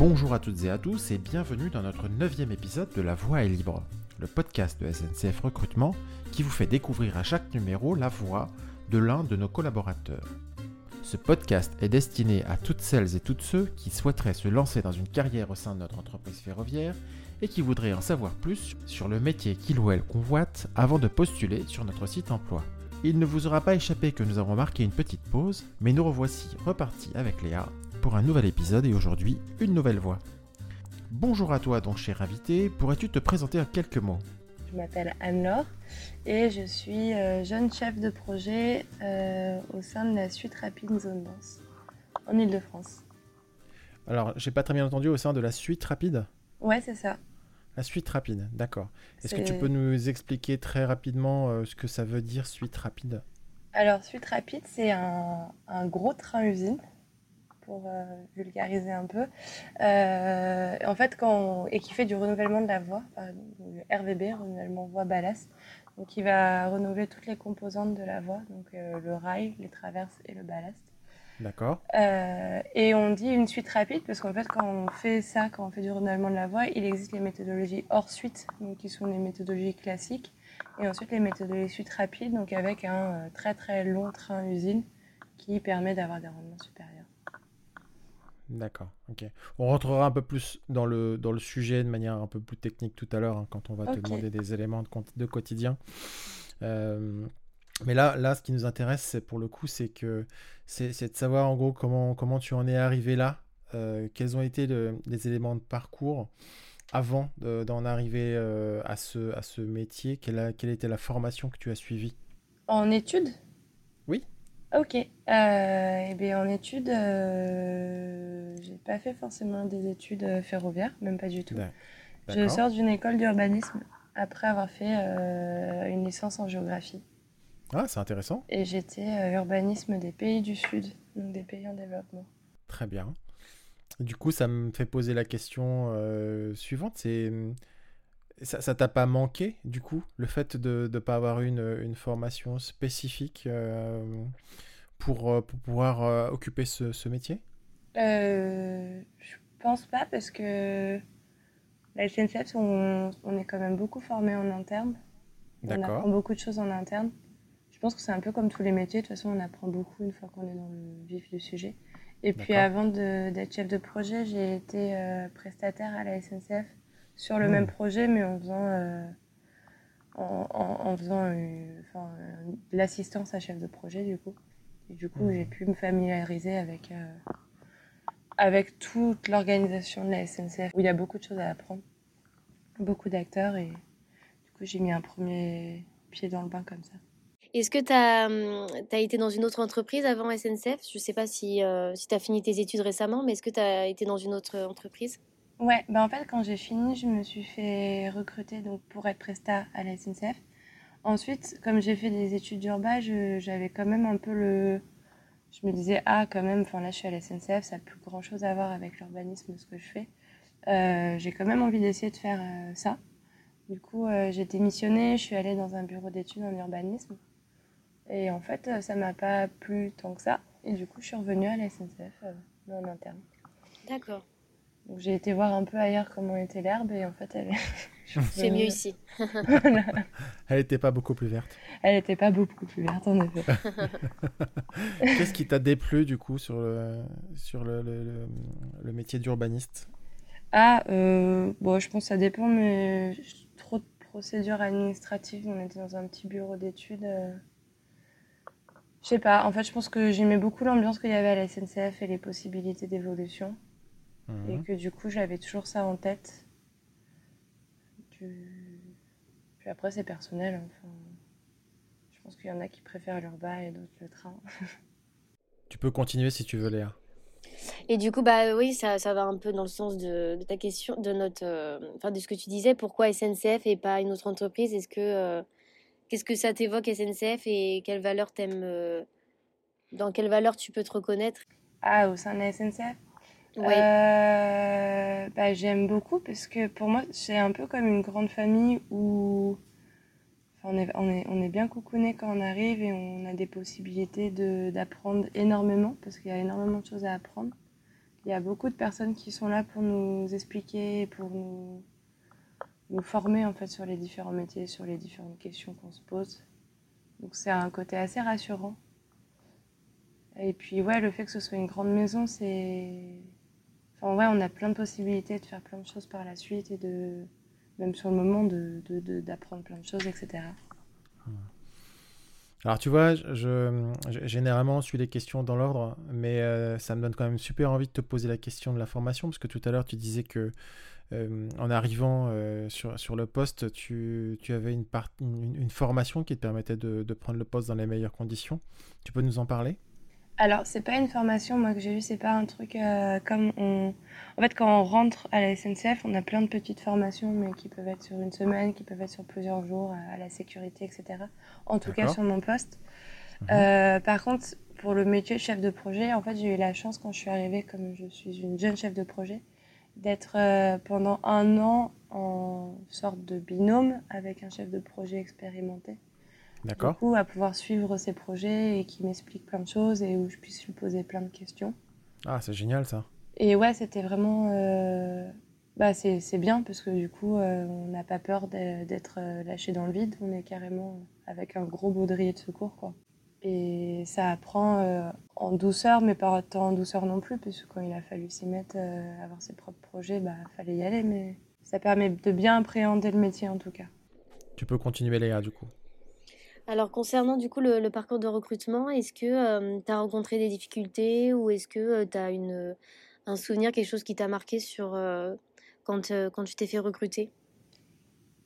Bonjour à toutes et à tous et bienvenue dans notre neuvième épisode de La Voix est libre, le podcast de SNCF Recrutement qui vous fait découvrir à chaque numéro la voix de l'un de nos collaborateurs. Ce podcast est destiné à toutes celles et tous ceux qui souhaiteraient se lancer dans une carrière au sein de notre entreprise ferroviaire et qui voudraient en savoir plus sur le métier qu'il ou elle convoite avant de postuler sur notre site emploi. Il ne vous aura pas échappé que nous avons marqué une petite pause, mais nous revoici repartis avec Léa pour un nouvel épisode et aujourd'hui une nouvelle voix. Bonjour à toi donc cher invité, pourrais-tu te présenter en quelques mots? Je m'appelle Anne-Laure et je suis euh, jeune chef de projet euh, au sein de la suite rapide Zone Danse en Ile-de-France. Alors j'ai pas très bien entendu au sein de la suite rapide? Ouais c'est ça. La suite rapide, d'accord. Est-ce que tu peux nous expliquer très rapidement euh, ce que ça veut dire suite rapide? Alors suite rapide c'est un, un gros train-usine pour euh, vulgariser un peu. Euh, en fait, quand et qui fait du renouvellement de la voie, du RVB, renouvellement voie ballast. Donc, il va renouveler toutes les composantes de la voie, donc euh, le rail, les traverses et le ballast. D'accord. et on dit une suite rapide parce qu'en fait, quand on fait ça, quand on fait du renouvellement de la voie, il existe les méthodologies hors suite, donc qui sont les méthodologies classiques, et ensuite les méthodologies suite rapides, donc avec un très très long train usine qui permet d'avoir des rendements supérieurs. D'accord, ok. On rentrera un peu plus dans le, dans le sujet de manière un peu plus technique tout à l'heure, hein, quand on va te demander des éléments de, de quotidien. Euh, mais là, là, ce qui nous intéresse, c'est pour le coup, c'est que c'est de savoir en gros comment, comment tu en es arrivé là, euh, quels ont été les éléments de parcours avant d'en arriver euh, à, ce, à ce métier, quelle, a, quelle était la formation que tu as suivie? En études? Ok. Euh, eh bien, en études, euh, j'ai pas fait forcément des études euh, ferroviaires, même pas du tout. Je sors d'une école d'urbanisme après avoir fait euh, une licence en géographie. Ah, c'est intéressant. Et j'étais urbanisme des pays du Sud, donc des pays en développement. Très bien. Du coup, ça me fait poser la question suivante. C'est ça t'a pas manqué, du coup, le fait de ne pas avoir une, une formation spécifique euh, pour, euh, pour, pouvoir euh, occuper ce, ce métier? Euh, Je pense pas, parce que la SNCF, on, on est quand même beaucoup formé en interne. On apprend beaucoup de choses en interne. Je pense que c'est un peu comme tous les métiers. De toute façon, on apprend beaucoup une fois qu'on est dans le vif du sujet. Et puis, avant d'être chef de projet, j'ai été prestataire à la SNCF sur le même hmm. projet, mais en faisant, euh, en, faisant euh, l'assistance à chef de projet, du coup. Et du coup, j'ai hmm. pu me familiariser avec, euh, avec toute l'organisation de la SNCF, où il y a beaucoup de choses à apprendre, beaucoup d'acteurs, et du coup, j'ai mis un premier pied dans le bain comme ça. Est-ce que tu as, hum, as, été dans une autre entreprise avant SNCF Je ne sais pas si, si tu as fini tes études récemment, mais est-ce que tu as été dans une autre entreprise? Ouais, bah en fait, quand j'ai fini, je me suis fait recruter donc, pour être presta à la SNCF. Ensuite, comme j'ai fait des études d'urbain, j'avais quand même un peu le. Je me disais, ah, quand même, enfin là, je suis à la SNCF, ça n'a plus grand chose à voir avec l'urbanisme, ce que je fais. Euh, j'ai quand même envie d'essayer de faire euh, ça. Du coup, euh, j'ai démissionné, je suis allée dans un bureau d'études en urbanisme. Et en fait, ça m'a pas plu tant que ça. Et du coup, je suis revenue à la SNCF, en interne. D'accord. Donc j'ai été voir un peu ailleurs comment était l'herbe et en fait elle C'est mieux ici. Elle n'était pas beaucoup plus verte. Elle n'était pas beaucoup plus verte en effet. Qu'est-ce qui t'a déplu du coup sur le, sur le, le, métier d'urbaniste? Ah, euh, bon, je pense que ça dépend, mais trop de procédures administratives. On était dans un petit bureau d'études. Euh... Je sais pas, en fait, je pense que j'aimais beaucoup l'ambiance qu'il y avait à la SNCF et les possibilités d'évolution. Et mhm. que du coup, j'avais toujours ça en tête. Puis après, c'est personnel. Enfin, je pense qu'il y en a qui préfèrent l'urbain et d'autres le train. tu peux continuer si tu veux, Léa. Et du coup, bah oui, ça, ça va un peu dans le sens de, ta question, de notre, euh, enfin de ce que tu disais. Pourquoi SNCF et pas une autre entreprise? Est-ce que euh, qu'est-ce que ça t'évoque SNCF et quelle valeur t'aimes euh, Dans quelle valeur tu peux te reconnaître? Ah, au sein de la SNCF euh, bah, J'aime beaucoup parce que pour moi, c'est un peu comme une grande famille où on, est, on, est, on bien coucouné quand on arrive et on a des possibilités d'apprendre énormément parce qu'il y a énormément de choses à apprendre. Il y a beaucoup de personnes qui sont là pour nous expliquer, pour nous, nous former en fait sur les différents métiers, sur les différentes questions qu'on se pose. Donc c'est un côté assez rassurant. Et puis ouais, le fait que ce soit une grande maison, c'est... Enfin ouais, on a plein de possibilités de faire plein de choses par la suite et de, même sur le moment, d'apprendre de, plein de choses, etc. Alors tu vois, je, généralement je suis les questions dans l'ordre, mais euh, ça me donne quand même super envie de te poser la question de la formation, parce que tout à l'heure tu disais que euh, en arrivant euh, sur, sur, le poste, tu, tu avais une, une, formation qui te permettait de, de, prendre le poste dans les meilleures conditions. Tu peux nous en parler? Alors, c'est pas une formation, moi, que j'ai eue, c'est pas un truc euh, comme on. En fait, quand on rentre à la SNCF, on a plein de petites formations, mais qui peuvent être sur une semaine, qui peuvent être sur plusieurs jours, à, la sécurité, etc. En tout cas, sur mon poste. Mhm. Euh, par contre, pour le métier de chef de projet, en fait, j'ai eu la chance, quand je suis arrivée, comme je suis une jeune chef de projet, d'être euh, pendant un an en sorte de binôme avec un chef de projet expérimenté. D'accord. Du coup, à pouvoir suivre ses projets et qui m'explique plein de choses et où je puisse lui poser plein de questions. Ah, c'est génial ça. Et ouais, c'était vraiment. Euh, bah, c'est bien parce que du coup, euh, on n'a pas peur d'être euh, lâché dans le vide. On est carrément avec un gros baudrier de secours, quoi. Et ça apprend en douceur, mais pas tant en douceur non plus, parce que quand il a fallu s'y mettre, avoir ses propres projets, bah, fallait y aller. Mais ça permet de bien appréhender le métier en tout cas. Tu peux continuer Léa, du coup. Alors concernant du coup le, parcours de recrutement, est-ce que tu as rencontré des difficultés ou est-ce que tu as une, un souvenir, quelque chose qui t'a marqué sur quand, quand tu t'es fait recruter?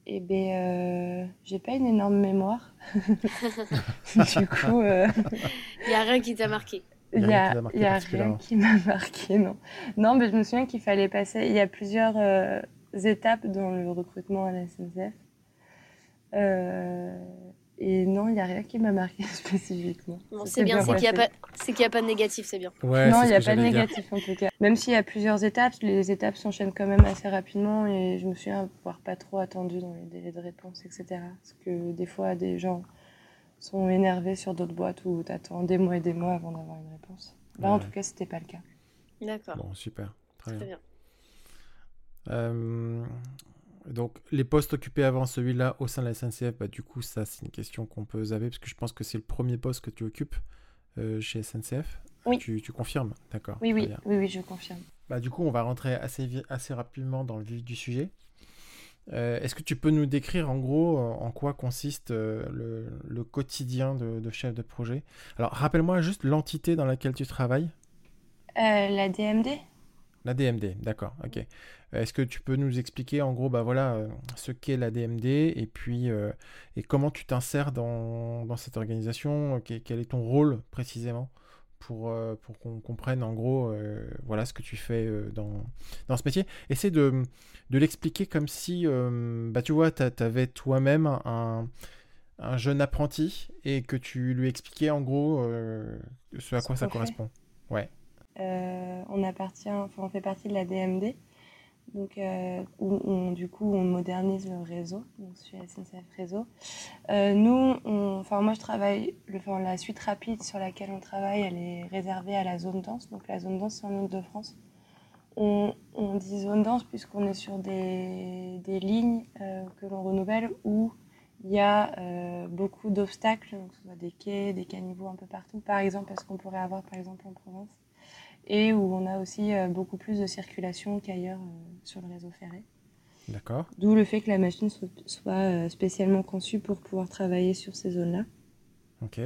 Eh bien, j'ai pas une énorme mémoire. du coup... Il n'y a rien qui t'a marqué? Il n'y a, a, rien qui m'a marqué, non. Non, mais je me souviens qu'il fallait passer... Il y a plusieurs étapes dans le recrutement à la SNCF. Et non, il n'y a rien qui m'a marqué spécifiquement. c'est bien, c'est qu'il n'y a, a, pas de négatif, c'est bien. non, il n'y a pas de négatif en tout cas. Même s'il y a plusieurs étapes, les étapes s'enchaînent quand même assez rapidement et je me souviens avoir pas trop attendu dans les délais de réponse, etc. Parce que des fois, des gens sont énervés sur d'autres boîtes où tu attends des mois et des mois avant d'avoir une réponse. Là, en tout cas, c'était pas le cas. D'accord. Bon, super. Très, bien. Euh, donc, les postes occupés avant celui-là au sein de la SNCF, bah, du coup, ça, c'est une question qu'on peut zaver parce que je pense que c'est le premier poste que tu occupes euh, chez SNCF. Oui. Tu, confirmes? D'accord. Oui, oui, oui, oui, je confirme. Bah, du coup, on va rentrer assez, assez rapidement dans le vif du sujet. Euh, est-ce que tu peux nous décrire en gros en quoi consiste euh, le, quotidien de, de, chef de projet? Alors, rappelle-moi juste l'entité dans laquelle tu travailles. la DMD la DMD, d'accord, ok. Euh, est-ce que tu peux nous expliquer en gros bah, voilà, euh, ce qu'est la DMD et puis euh, et comment tu t'insères dans, dans, cette organisation Quel est ton rôle précisément pour, pour qu'on comprenne en gros voilà, ce que tu fais dans, dans ce métier? Essaie de, de l'expliquer comme si bah, tu vois, tu avais toi-même un, un, jeune apprenti et que tu lui expliquais en gros ce à quoi ça correspond. Ouais. Euh, on appartient, on fait partie de la DMD, donc euh, où on, du coup on modernise le réseau, donc suis SNCF Réseau. Euh, nous, enfin moi je travaille, la suite rapide sur laquelle on travaille, elle est réservée à la zone dense, donc la zone dense c'est en Ile-de-France. On, dit zone dense puisqu'on est sur des, lignes que l'on renouvelle où il y a beaucoup d'obstacles, donc ce soit des quais, des caniveaux un peu partout, par exemple, parce qu'on pourrait avoir par exemple en province et où on a aussi euh, beaucoup plus de circulation qu'ailleurs euh, sur le réseau ferré. D'accord. D'où le fait que la machine soit euh, spécialement conçue pour pouvoir travailler sur ces zones-là. Ok.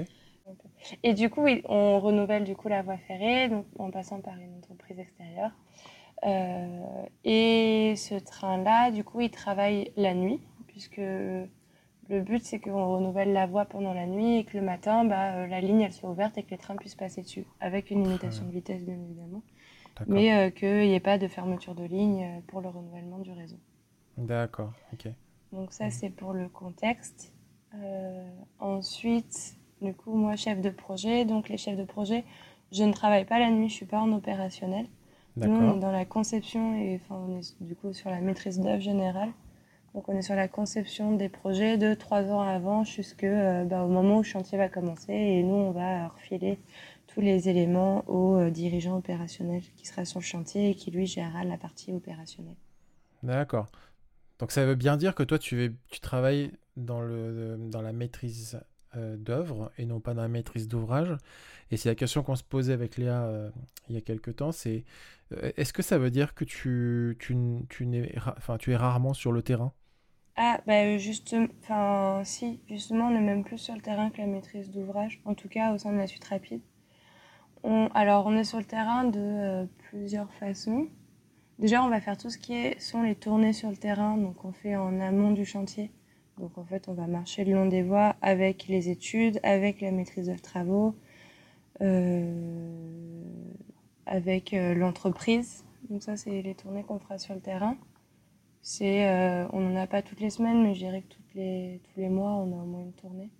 Et du coup, on renouvelle du coup la voie ferrée donc en passant par une entreprise extérieure. et ce train-là, du coup, il travaille la nuit, puisque le but, c'est qu'on renouvelle la voie pendant la nuit et que le matin, bah, euh, la ligne, elle soit ouverte et que les trains puissent passer dessus, avec une limitation de vitesse, bien évidemment. Mais euh, qu'il n'y ait pas de fermeture de ligne euh, pour le renouvellement du réseau. D'accord, ok. Donc ça, c'est pour le contexte. ensuite, du coup, moi, chef de projet. Donc les chefs de projet, je ne travaille pas la nuit, je ne suis pas en opérationnel. Nous, on est dans la conception et enfin, on est du coup sur la maîtrise d'œuvre générale. Donc on est sur la conception des projets de trois ans avant jusqu'au euh, bah, moment où le chantier va commencer et nous on va refiler tous les éléments au dirigeant opérationnel qui sera sur le chantier et qui lui gérera la partie opérationnelle. D'accord. Donc ça veut bien dire que toi, tu, tu travailles dans, le, dans la maîtrise euh, d'œuvre et non pas dans la maîtrise d'ouvrage. Et c'est la question qu'on se posait avec Léa euh, il y a quelques temps, c'est euh, est-ce que ça veut dire que tu, tu, tu, es rarement sur le terrain? Ah, bah justement, enfin si, justement, on est même plus sur le terrain que la maîtrise d'ouvrage, en tout cas au sein de la suite rapide. Alors, on est sur le terrain de plusieurs façons. Déjà, on va faire tout ce qui est, sont les tournées sur le terrain, donc on fait en amont du chantier. Donc en fait, on va marcher le long des voies avec les études, avec la maîtrise de travaux, euh, avec euh, l'entreprise. Donc ça, c'est les tournées qu'on fera sur le terrain. C'est, euh, on n'en a pas toutes les semaines, mais je dirais que toutes les, tous les mois, on a au moins une tournée.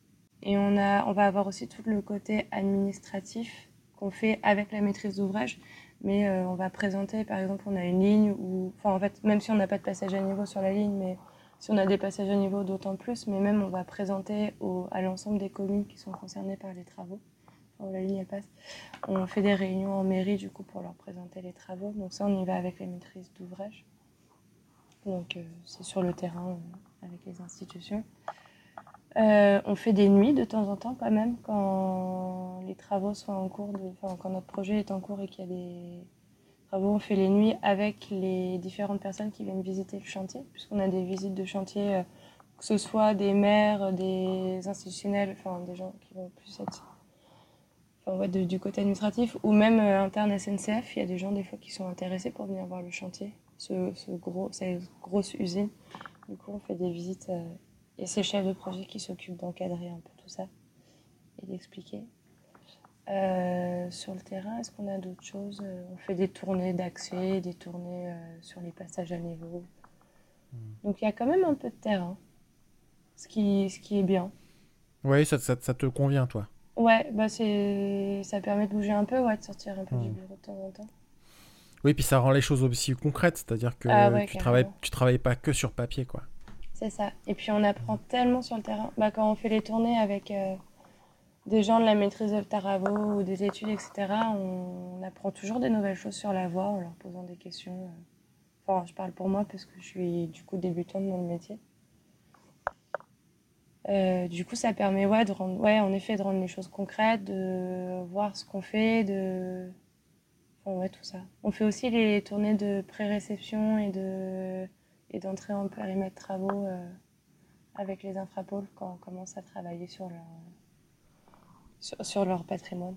Et on, a, on va avoir aussi tout le côté administratif qu'on fait avec la maîtrise d'ouvrage mais euh, on va présenter, par exemple, on a une ligne où, enfin en fait, même si on n'a pas de passage à niveau sur la ligne, mais si on a des passages à niveau, d'autant plus, mais même on va présenter au, à l'ensemble des communes qui sont concernées par les travaux, où la ligne passe. On fait des réunions en mairie du coup pour leur présenter les travaux, donc ça on y va avec les maîtrises d'ouvrage. Donc euh, c'est sur le terrain euh, avec les institutions. Euh, on fait des nuits de temps en temps quand même quand les travaux sont en cours, quand notre projet est en cours et qu'il y a des travaux, on fait les nuits avec les différentes personnes qui viennent visiter le chantier, puisqu'on a des visites de chantier, que ce soit des maires, des institutionnels, enfin des gens qui vont plus être du côté administratif, ou même euh, interne SNCF, il y a des gens des fois qui sont intéressés pour venir voir le chantier, ce, gros, cette grosse usine. Du coup, on fait des visites et c'est le chef de projet qui s'occupe d'encadrer un peu tout ça et d'expliquer. Euh, sur le terrain, est-ce qu'on a d'autres choses euh, On fait des tournées d'accès, des tournées euh, sur les passages à niveau. Hmm. Donc il y a quand même un peu de terrain, ce qui, ce qui est bien. Oui, ça, ça, ça, te convient, toi? Ouais, bah ça permet de bouger un peu, ouais, de sortir un peu du hmm. bureau de temps en temps. Oui, puis ça rend les choses aussi concrètes, c'est-à-dire que ah tu, travailles, tu travailles pas que sur papier, quoi. C'est ça. Et puis on apprend tellement sur le terrain. Bah, quand on fait les tournées avec euh, des gens de la maîtrise de travaux ou des études, etc., on, apprend toujours des nouvelles choses sur la voie en leur posant des questions. Enfin, je parle pour moi parce que je suis du coup débutante dans le métier. Euh, du coup, ça permet ouais, de rendre, ouais, en effet, de rendre les choses concrètes, de voir ce qu'on fait, de. Enfin, ouais, tout ça. On fait aussi les tournées de pré-réception et de et d'entrer en périmètre travaux euh, avec les infrapôles quand on commence à travailler sur leur, sur, leur patrimoine.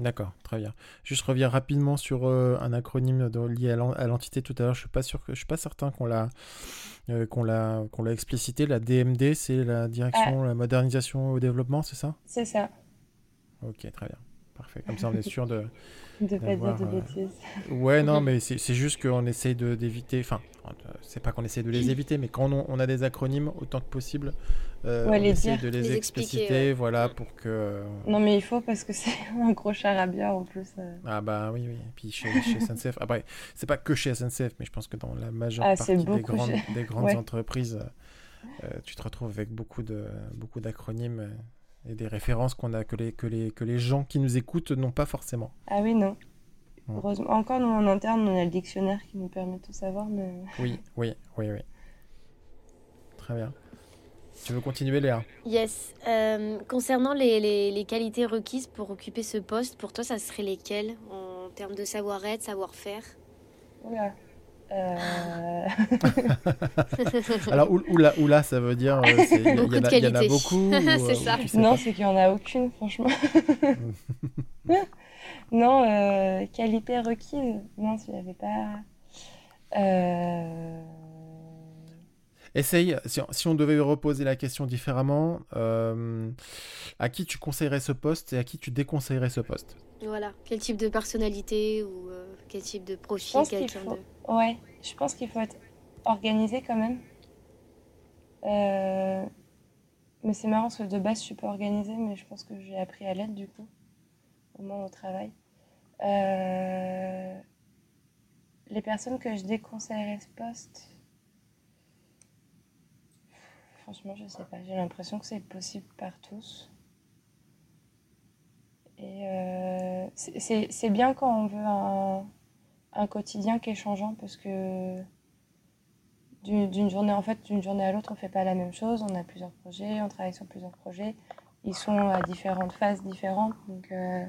D'accord, très bien. Juste reviens rapidement sur euh, un acronyme lié à l'entité tout à l'heure. Je suis pas sûr que je suis pas certain qu'on l'a euh, qu'on l'a qu'on l'a explicité. La DMD, c'est la direction, ah. la modernisation au développement, c'est ça? C'est ça. Ok, très bien, parfait. Comme ça, on est sûr de de pas dire de bêtises. Ouais, non, mais c'est juste qu'on essaye d'éviter. Enfin, c'est pas qu'on essaie de les éviter, mais quand on, a des acronymes, autant que possible, euh, on essaie de les, expliciter, voilà, pour que... Non, mais il faut, parce que c'est un gros charabia en plus. Euh. Ah bah oui, oui. Et puis chez, chez SNCF, après, c'est pas que chez SNCF, mais je pense que dans la majeure ah, partie des grandes, des grandes entreprises, euh, tu te retrouves avec beaucoup de beaucoup d'acronymes et des références qu'on a que les, que, les, que les gens qui nous écoutent n'ont pas forcément. Ah oui, non. Heureusement. Encore, nous, en interne, on a le dictionnaire qui nous permet de tout savoir. Mais... Oui, oui, oui, oui. Très bien. Tu veux continuer, Léa? Yes. Euh, concernant les, les, les, qualités requises pour occuper ce poste, pour toi, ça serait lesquelles en termes de savoir-être, savoir-faire? Oula. Euh... Alors, oula, oula, ça veut dire. Euh, il y, y, en a beaucoup C'est ça. Non, c'est qu'il n'y en a aucune, franchement. Non, euh, qualité requise. Non, je n'avais pas. Euh... Essaye, si, si, on devait reposer la question différemment, euh, à qui tu conseillerais ce poste et à qui tu déconseillerais ce poste? Voilà, quel type de personnalité ou euh, quel type de profil quelqu'un faut... de... Ouais, je pense qu'il faut être organisé quand même. Euh, mais c'est marrant parce que de base je suis pas organisée, mais je pense que j'ai appris à l'aide du coup, au moins au travail. Euh, les personnes que je déconseillerais ce poste, Franchement, je sais pas. J'ai l'impression que c'est possible par tous. Et euh, c'est bien quand on veut un, un, quotidien qui est changeant parce que d'une journée, en fait, d'une journée à l'autre, on fait pas la même chose. On a plusieurs projets, on travaille sur plusieurs projets. Ils sont à différentes phases différentes. Donc, euh,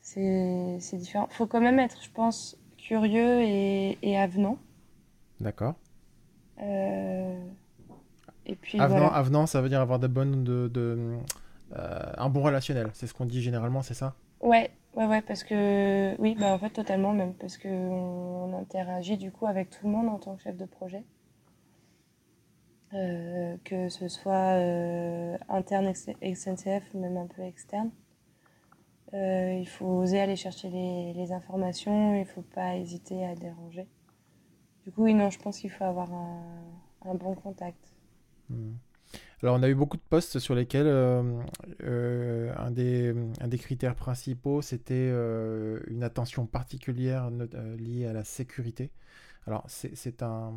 c'est différent. Il faut quand même être, je pense, curieux et, et avenant. D'accord. Euh, et puis, avenant, avenant, ça veut dire avoir de bonnes, de, de euh, un bon relationnel. C'est ce qu'on dit généralement, c'est ça? Ouais, ouais, ouais, parce que oui, bah en fait totalement même, parce que on, interagit du coup avec tout le monde en tant que chef de projet, euh, que ce soit interne SNCF même un peu externe. Il faut oser aller chercher les, informations, il ne faut pas hésiter à déranger. Du coup, non, je pense qu'il faut avoir un, bon contact. Hmm. Alors, on a eu beaucoup de postes sur lesquels euh, euh, un, des, un, des, critères principaux, c'était euh, une attention particulière liée à la sécurité. Alors, c'est un,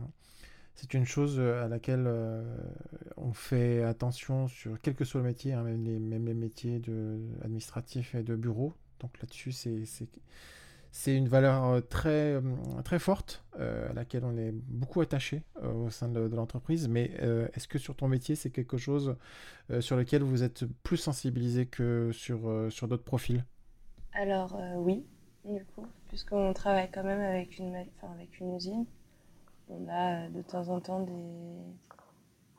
une chose à laquelle on fait attention sur quel que soit le métier, hein, même, les, métiers de, administratifs et de bureau. Donc là-dessus, c'est c'est une valeur euh, très, euh, forte euh, à laquelle on est beaucoup attaché au sein de, l'entreprise. Mais est-ce que sur ton métier, c'est quelque chose sur lequel vous êtes plus sensibilisé que sur, d'autres profils? Alors oui, du coup, puisqu'on travaille quand même avec une, avec une usine. On a de temps en temps des...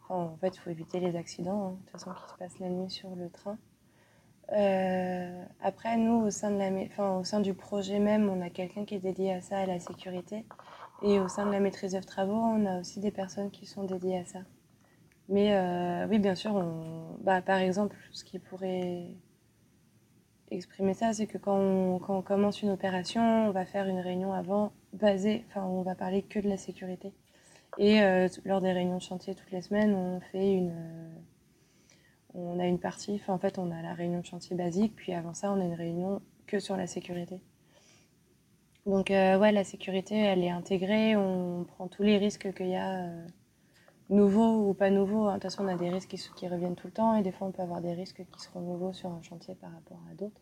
en fait, il faut éviter les accidents, hein, de toute façon, qui se passent la nuit sur le train. Euh, après, nous, au sein, enfin, du projet même, on a quelqu'un qui est dédié à ça, à la sécurité. Et au sein de la maîtrise de travaux, on a aussi des personnes qui sont dédiées à ça. Mais euh, oui, bien sûr, bah, par exemple, ce qui pourrait exprimer ça, c'est que quand on, commence une opération, on va faire une réunion avant basée, enfin, on va parler que de la sécurité. Et euh, lors des réunions de chantier toutes les semaines, on fait une on a une partie, en fait, on a la réunion de chantier basique, puis avant ça, on a une réunion que sur la sécurité. Donc, euh, ouais, la sécurité, elle est intégrée, on prend tous les risques qu'il y a, euh, nouveaux ou pas nouveaux. Hein. De toute façon, on a des risques qui, qui, reviennent tout le temps, et des fois, on peut avoir des risques qui seront nouveaux sur un chantier par rapport à d'autres.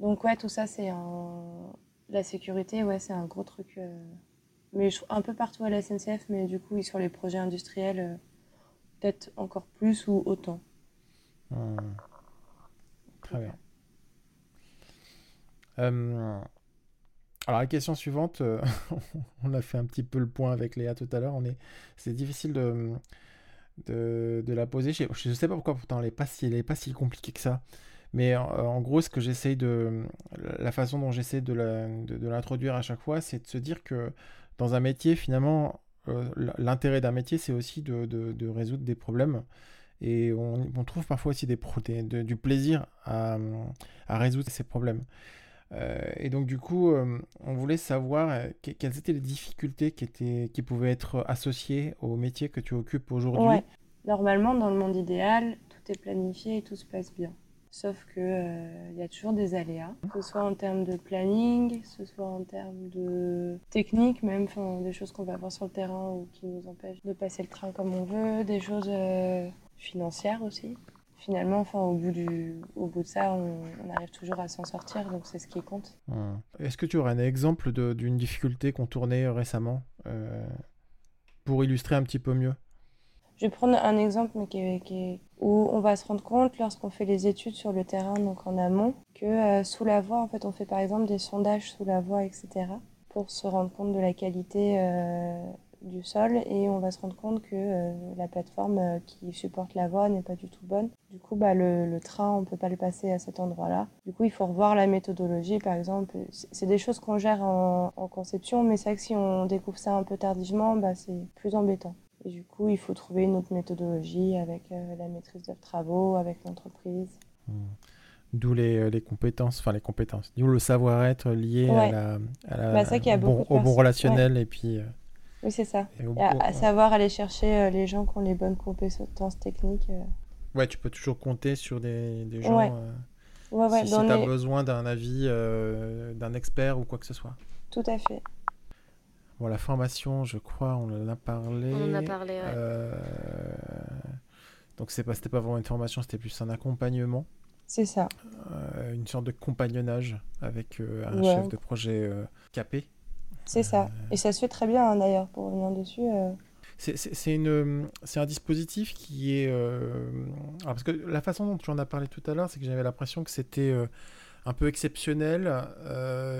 Donc, ouais, tout ça, c'est un... La sécurité, ouais, c'est un gros truc. Euh, mais un peu partout à la SNCF, mais du coup, sur les projets industriels, peut-être encore plus ou autant. Hmm. Très bien. Euh, alors la question suivante, euh, on a fait un petit peu le point avec Léa tout à l'heure. On est, c'est difficile de, de, la poser. Je, ne sais pas pourquoi pourtant elle n'est pas si, elle est pas si compliquée que ça. Mais en, gros, ce que j'essaye de, la façon dont j'essaie de, l'introduire à chaque fois, c'est de se dire que dans un métier, finalement, euh, l'intérêt d'un métier, c'est aussi de, résoudre des problèmes. Et on, trouve parfois aussi du plaisir à, résoudre ces problèmes. Euh, et donc du coup, euh, on voulait savoir euh, quelles étaient les difficultés qui, qui pouvaient être associées au métier que tu occupes aujourd'hui. Normalement, dans le monde idéal, tout est planifié et tout se passe bien. Sauf qu'il y a toujours des aléas, que ce soit en termes de planning, que ce soit en termes de technique, même des choses qu'on va voir sur le terrain ou qui nous empêchent de passer le train comme on veut, des choses financière aussi. Finalement, au, bout de ça, on, arrive toujours à s'en sortir, donc c'est ce qui compte. Est-ce que tu aurais un exemple d'une difficulté qu'on tournait récemment euh, pour illustrer un petit peu mieux? Je vais prendre un exemple mais qui où on va se rendre compte lorsqu'on fait les études sur le terrain, donc en amont, que euh, sous la voie, en fait, on fait par exemple des sondages sous la voie, etc., pour se rendre compte de la qualité euh, du sol et on va se rendre compte que euh, la plateforme qui supporte la voie n'est pas du tout bonne. Du coup, bah, le, train, on ne peut pas le passer à cet endroit-là. Du coup, il faut revoir la méthodologie, par exemple. C'est des choses qu'on gère en, conception, mais c'est vrai que si on découvre ça un peu tardivement, bah, c'est plus embêtant. Et du coup, il faut trouver une autre méthodologie avec euh, la maîtrise de travaux, avec l'entreprise. Mmh. D'où les, les, compétences, enfin les compétences, d'où le savoir-être lié à la, à bah, bon, au bon relationnel et puis oui, c'est ça. à, savoir aller chercher euh, les gens qui ont les bonnes compétences techniques. Euh. Ouais, tu peux toujours compter sur des, des gens. Euh, si, tu as besoin d'un avis d'un expert ou quoi que ce soit. Tout à fait. Bon, la formation, je crois, on en a parlé. On en a parlé, ouais. Donc, c'était pas, pas vraiment une formation, c'était plus un accompagnement. C'est ça. une sorte de compagnonnage avec un chef de projet capé. C'est ça. Et ça se fait très bien, hein, d'ailleurs, pour revenir dessus. C'est un dispositif qui est... parce que la façon dont tu en as parlé tout à l'heure, c'est que j'avais l'impression que c'était un peu exceptionnel.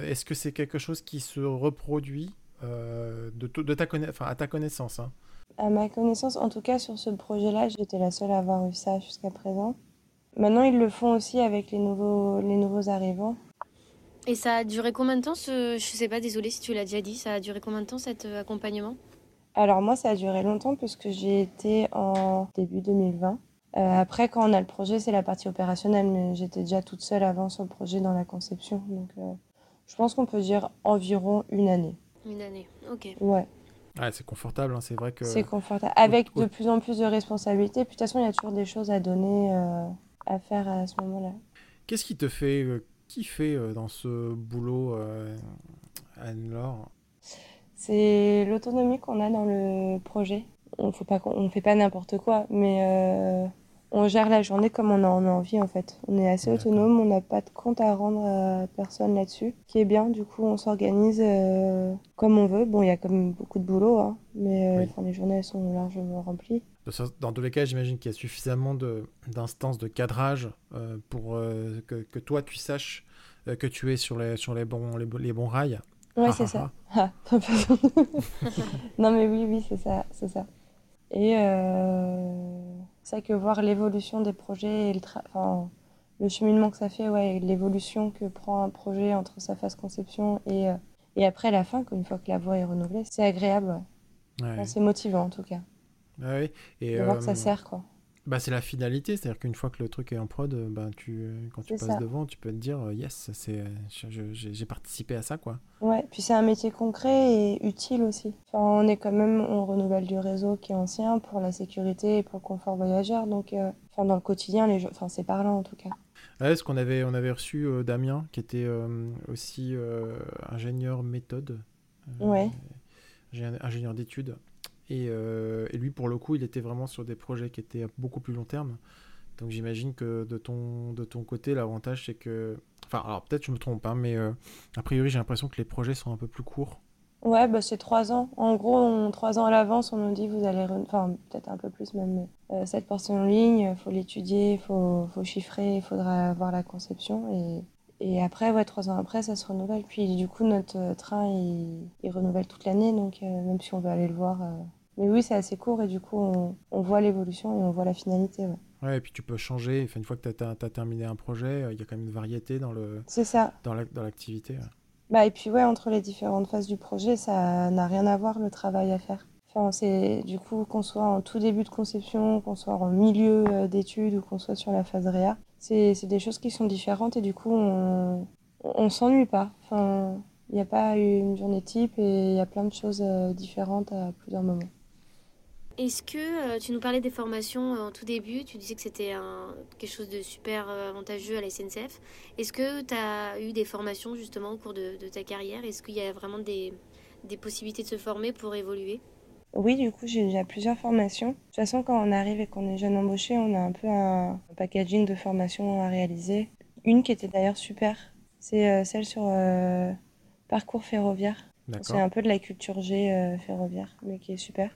Est-ce que c'est quelque chose qui se reproduit? De, de ta enfin, à ta connaissance hein À ma connaissance, en tout cas sur ce projet-là, j'étais la seule à avoir eu ça jusqu'à présent. Maintenant, ils le font aussi avec les nouveaux, les nouveaux arrivants. Et ça a duré combien de temps ce... Je sais pas, désolée si tu l'as déjà dit, ça a duré combien de temps cet euh, accompagnement? Alors moi, ça a duré longtemps puisque j'ai été en début 2020. Euh, après, quand on a le projet, c'est la partie opérationnelle, mais j'étais déjà toute seule avant sur le projet dans la conception. Donc euh, je pense qu'on peut dire environ une année. Une année, ok. Ouais. Ouais, c'est confortable, hein, c'est vrai que. C'est confortable. Avec de plus en plus de responsabilités. Puis de toute façon, il y a toujours des choses à donner, à faire à ce moment-là. Qu'est-ce qui te fait kiffer euh, dans ce boulot, euh, Anne-Laure? C'est l'autonomie qu'on a dans le projet. On ne fait pas n'importe quoi, mais euh, on gère la journée comme on en a envie en fait. On est assez autonome, on n'a pas de compte à rendre à personne là-dessus, qui est bien. Du coup, on s'organise comme on veut. Bon, il y a quand même beaucoup de boulot, hein, mais les journées elles sont largement remplies. Dans tous les cas, j'imagine qu'il y a suffisamment d'instances de, cadrage euh, pour euh, que, toi tu saches euh, que tu es sur les, sur les, bons, les, bons rails. Oui, c'est ça. Ah, non, mais oui, oui, c'est ça, c'est ça. Et c'est que voir l'évolution des projets et le, enfin, le cheminement que ça fait, ouais, l'évolution que prend un projet entre sa phase conception et, et après la fin, une fois que la voie est renouvelée, c'est agréable. c'est motivant en tout cas. Ah oui. Et, de voir que ça euh, sert, quoi. Bah, c'est la finalité, c'est-à-dire qu'une fois que le truc est en prod, bah, tu, quand tu passes devant, tu peux te dire euh, yes, c'est, j'ai participé à ça, quoi. Ouais, puis c'est un métier concret et utile aussi. Enfin, on est quand même, on renouvelle du réseau qui est ancien pour la sécurité et pour le confort voyageur, donc euh, enfin, dans le quotidien, les, enfin, c'est parlant en tout cas. Ouais, ce qu'on avait, on avait reçu Damien, qui était aussi ingénieur méthode. ouais. Ingénieur d'études euh, et, lui, pour le coup, il était vraiment sur des projets qui étaient beaucoup plus long terme. Donc j'imagine que de ton, de ton côté, l'avantage, c'est que... Enfin, alors peut-être je me trompe, hein, mais euh, a priori, j'ai l'impression que les projets sont un peu plus courts. Ouais, bah, c'est trois ans. En gros, trois ans à l'avance, on nous dit vous allez, enfin peut-être un peu plus même, euh, cette portion en ligne, il faut l'étudier, faut, faut, chiffrer, il faudra avoir la conception. Et, et après, ouais, trois ans après, ça se renouvelle. Puis du coup, notre train, il renouvelle toute l'année, donc même si on veut aller le voir mais oui, c'est assez court et du coup, on, voit l'évolution et on voit la finalité. Ouais. ouais et puis tu peux changer. Enfin, une fois que tu as, terminé un projet, euh, il y a quand même une variété dans le. C'est ça. Dans l'activité. bah, et puis, ouais, entre les différentes phases du projet, ça n'a rien à voir le travail à faire. Enfin, c'est du coup qu'on soit en tout début de conception, qu'on soit en milieu euh, d'études ou qu'on soit sur la phase réa, c'est des choses qui sont différentes et du coup on, on s'ennuie pas. Enfin, il n'y a pas une journée type et il y a plein de choses euh, différentes à plusieurs moments. Est-ce que euh, tu nous parlais des formations euh, en tout début Tu disais que c'était quelque chose de super euh, avantageux à la SNCF. Est-ce que tu as eu des formations justement au cours de, ta carrière? Est-ce qu'il y a vraiment des, possibilités de se former pour évoluer? Oui, du coup, j'ai déjà plusieurs formations. De toute façon, quand on arrive et qu'on est jeune embauché, on a un peu un, packaging de formations à réaliser. Une qui était d'ailleurs super, c'est celle sur parcours ferroviaire. C'est un peu de la culture G ferroviaire, mais qui est super.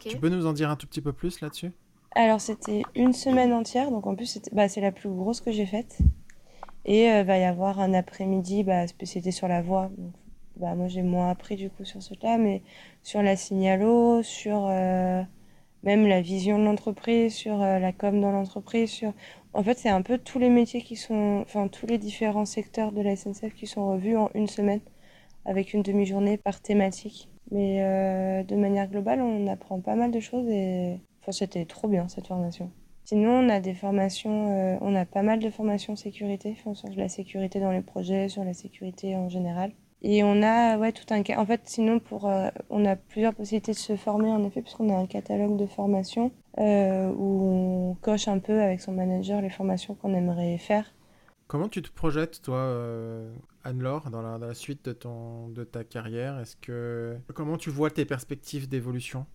Tu peux nous en dire un tout petit peu plus là-dessus? Alors, c'était une semaine entière, donc en plus, bah, c'est la plus grosse que j'ai faite. Et il euh, va y avoir un après-midi, bah, spécialité sur la voie. bah, moi, j'ai moins appris du coup sur ce là mais sur la signalo, sur euh, même la vision de l'entreprise, sur euh, la com dans l'entreprise. Sur... En fait, c'est un peu tous les métiers qui sont, enfin, tous les différents secteurs de la SNCF qui sont revus en une semaine, avec une demi-journée par thématique. Mais euh, de manière globale, on apprend pas mal de choses et enfin, c'était trop bien cette formation. Sinon, on a des formations, euh, on a pas mal de formations sécurité, sur la sécurité dans les projets, sur la sécurité en général. Et on a ouais, tout un En fait, sinon, pour, euh, on a plusieurs possibilités de se former, en effet, puisqu'on a un catalogue de formations où on coche un peu avec son manager les formations qu'on aimerait faire. Comment tu te projettes, toi, Anne-Laure, dans la, suite de, ton, de ta carrière Est-ce que comment tu vois tes perspectives d'évolution?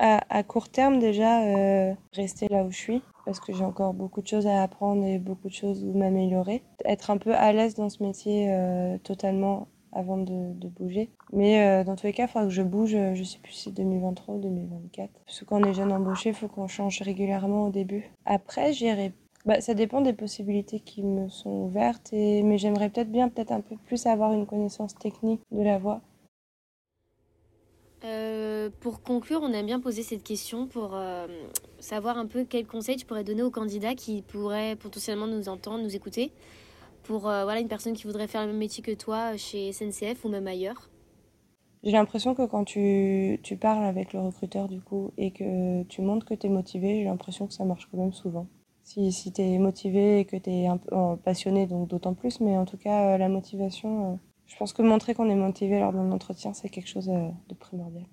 À, court terme, déjà, euh, rester là où je suis, parce que j'ai encore beaucoup de choses à apprendre et beaucoup de choses où m'améliorer. Être un peu à l'aise dans ce métier euh, totalement avant de, bouger. Mais euh, dans tous les cas, il faudra que je bouge, je sais plus si c'est 2023 ou 2024. Parce que quand on est jeune embauché, il faut qu'on change régulièrement au début. Après, j'irai bah, ça dépend des possibilités qui me sont ouvertes, et... mais j'aimerais peut-être bien peut-être un peu plus avoir une connaissance technique de la voix. Euh, pour conclure, on aime bien poser cette question pour euh, savoir un peu quels conseils tu pourrais donner aux candidats qui pourraient potentiellement nous entendre, nous écouter, pour euh, voilà, une personne qui voudrait faire le même métier que toi chez SNCF ou même ailleurs. J'ai l'impression que quand tu, tu, parles avec le recruteur du coup et que tu montres que tu es motivé, j'ai l'impression que ça marche quand même souvent. Si, si tu es motivé et que tu es un peu passionné, donc d'autant plus, mais en tout cas, la motivation, je pense que montrer qu'on est motivé lors d'un entretien, c'est quelque chose euh, de primordial.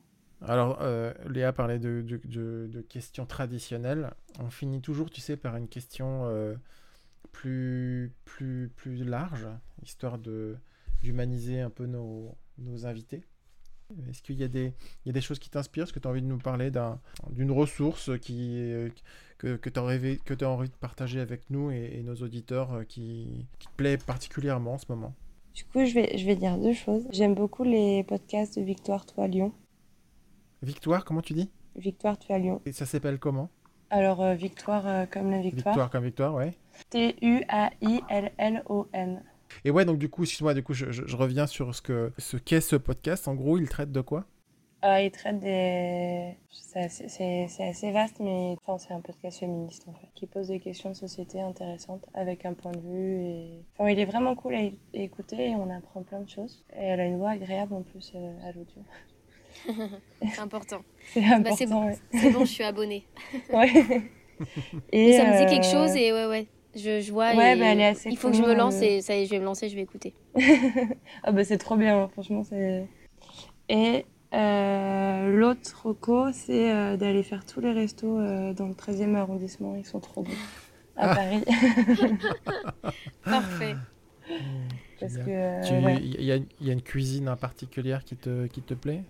Alors, euh, Léa parlait de, de, questions traditionnelles. On finit toujours, tu sais, par une question euh, plus, plus, plus large, histoire d'humaniser un peu nos, nos invités. Est-ce qu'il y, y a des choses qui t'inspirent? Est-ce que tu as envie de nous parler d'une ressource qui, que, que tu as, envie de partager avec nous et, nos auditeurs qui, qui te plaît particulièrement en ce moment du coup, je vais, je vais dire deux choses. J'aime beaucoup les podcasts de Victoire Toi Lyon. Victoire, comment tu dis? Victoire Toi Lyon. Et ça s'appelle comment? Alors, euh, Victoire euh, comme la victoire. Victoire comme victoire, ouais. T-U-A-I-L-L-O-N. Et ouais, donc du coup, excuse-moi, du coup, je, je, reviens sur ce que ce qu'est ce podcast. En gros, il traite de quoi? Euh, il traite des. C'est assez, vaste, mais enfin, c'est un podcast féministe en fait, qui pose des questions de société intéressantes avec un point de vue. Et... Enfin, il est vraiment cool à écouter et on apprend plein de choses. Et elle a une voix agréable en plus euh, à l'audio. c'est important. c'est bah, c'est bon, je suis abonnée. ouais. Et, ça me dit quelque chose et ouais, ouais. Je, je vois. Ouais, bah, elle est assez il faut que je me lance euh. et ça y est, je vais me lancer, je vais écouter. ah bah c'est trop bien, franchement. c'est Et euh, l'autre reco, c'est euh, d'aller faire tous les restos euh, dans le 13e arrondissement. Ils sont trop bons à. Paris. Parfait. Parce que il y, a une cuisine en particulière qui te, qui te plaît?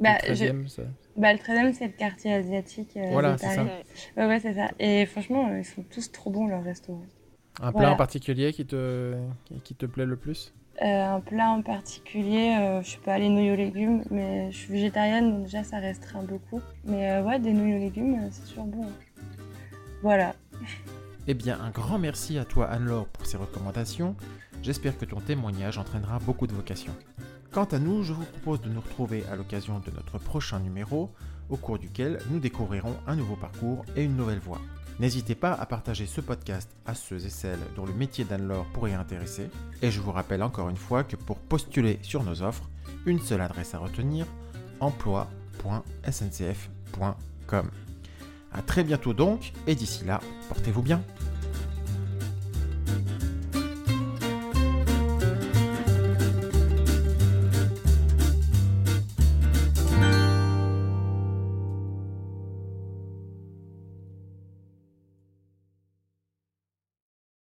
Bah, le 13e, ça... bah, le 13e, c'est le quartier asiatique. voilà, c'est ça. Ouais, ouais, c'est ça. Et franchement, ils sont tous trop bons, leurs restaurants. Un plat en particulier qui te, qui te plaît le plus? Un plat en particulier, euh, je suis pas les nouilles aux légumes, mais je suis végétarienne, donc déjà ça restreint beaucoup. Mais euh, ouais, des nouilles aux légumes, c'est toujours bon. Voilà. Eh bien, un grand merci à toi Anne-Laure pour ces recommandations. J'espère que ton témoignage entraînera beaucoup de vocations. Quant à nous, je vous propose de nous retrouver à l'occasion de notre prochain numéro, au cours duquel nous découvrirons un nouveau parcours et une nouvelle voie. N'hésitez pas à partager ce podcast à ceux et celles dont le métier d'Anne-Laure pourrait intéresser. Et je vous rappelle encore une fois que pour postuler sur nos offres, une seule adresse à retenir emploi.sncf.com. A très bientôt donc, et d'ici là, portez-vous bien.